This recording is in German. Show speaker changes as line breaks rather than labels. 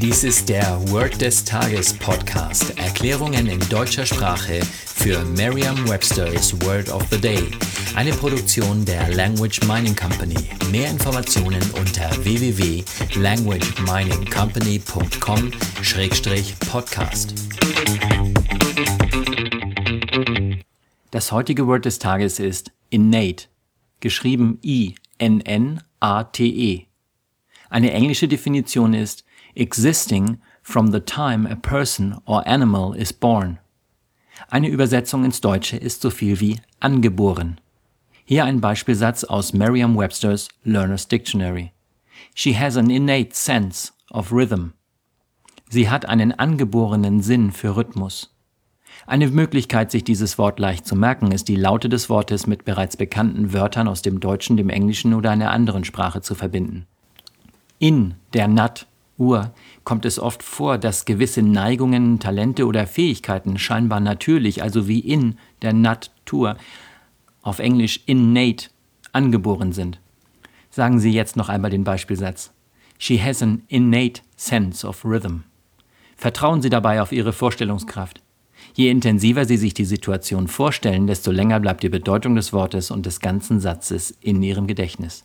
Dies ist der Word des Tages Podcast. Erklärungen in deutscher Sprache für Merriam-Webster's Word of the Day. Eine Produktion der Language Mining Company. Mehr Informationen unter www.languageminingcompany.com-podcast.
Das heutige Wort des Tages ist innate, geschrieben I-N-N-A-T-E. Eine englische Definition ist existing from the time a person or animal is born. Eine Übersetzung ins Deutsche ist so viel wie angeboren. Hier ein Beispielsatz aus Merriam-Webster's Learner's Dictionary. She has an innate sense of rhythm. Sie hat einen angeborenen Sinn für Rhythmus. Eine Möglichkeit, sich dieses Wort leicht zu merken, ist die Laute des Wortes mit bereits bekannten Wörtern aus dem Deutschen, dem Englischen oder einer anderen Sprache zu verbinden. In der Nat Uhr kommt es oft vor, dass gewisse Neigungen, Talente oder Fähigkeiten scheinbar natürlich, also wie in der Natur, auf Englisch innate, angeboren sind. Sagen Sie jetzt noch einmal den Beispielsatz. She has an innate sense of rhythm. Vertrauen Sie dabei auf Ihre Vorstellungskraft. Je intensiver Sie sich die Situation vorstellen, desto länger bleibt die Bedeutung des Wortes und des ganzen Satzes in Ihrem Gedächtnis.